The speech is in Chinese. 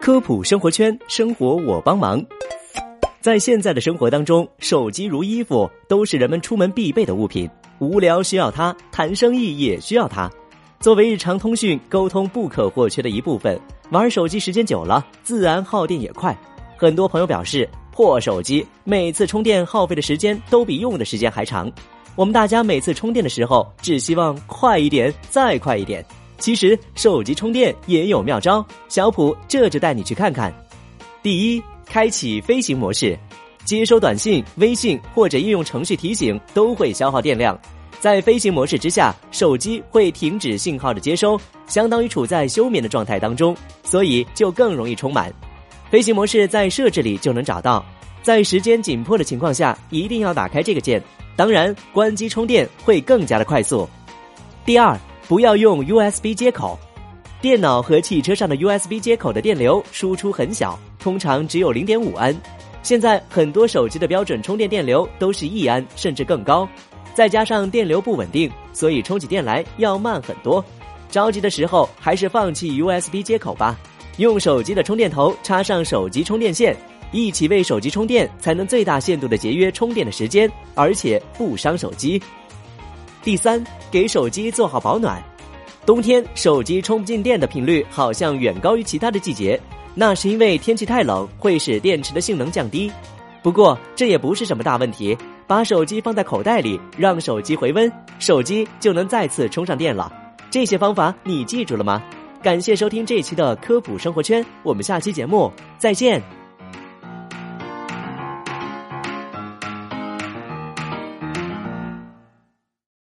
科普生活圈，生活我帮忙。在现在的生活当中，手机如衣服，都是人们出门必备的物品。无聊需要它，谈生意也需要它。作为日常通讯沟通不可或缺的一部分，玩手机时间久了，自然耗电也快。很多朋友表示，破手机每次充电耗费的时间都比用的时间还长。我们大家每次充电的时候，只希望快一点，再快一点。其实手机充电也有妙招，小普这就带你去看看。第一，开启飞行模式，接收短信、微信或者应用程序提醒都会消耗电量。在飞行模式之下，手机会停止信号的接收，相当于处在休眠的状态当中，所以就更容易充满。飞行模式在设置里就能找到，在时间紧迫的情况下，一定要打开这个键。当然，关机充电会更加的快速。第二。不要用 USB 接口，电脑和汽车上的 USB 接口的电流输出很小，通常只有零点五安。现在很多手机的标准充电电流都是一安甚至更高，再加上电流不稳定，所以充起电来要慢很多。着急的时候还是放弃 USB 接口吧，用手机的充电头插上手机充电线，一起为手机充电，才能最大限度的节约充电的时间，而且不伤手机。第三，给手机做好保暖。冬天手机充不进电的频率好像远高于其他的季节，那是因为天气太冷会使电池的性能降低。不过这也不是什么大问题，把手机放在口袋里，让手机回温，手机就能再次充上电了。这些方法你记住了吗？感谢收听这期的科普生活圈，我们下期节目再见。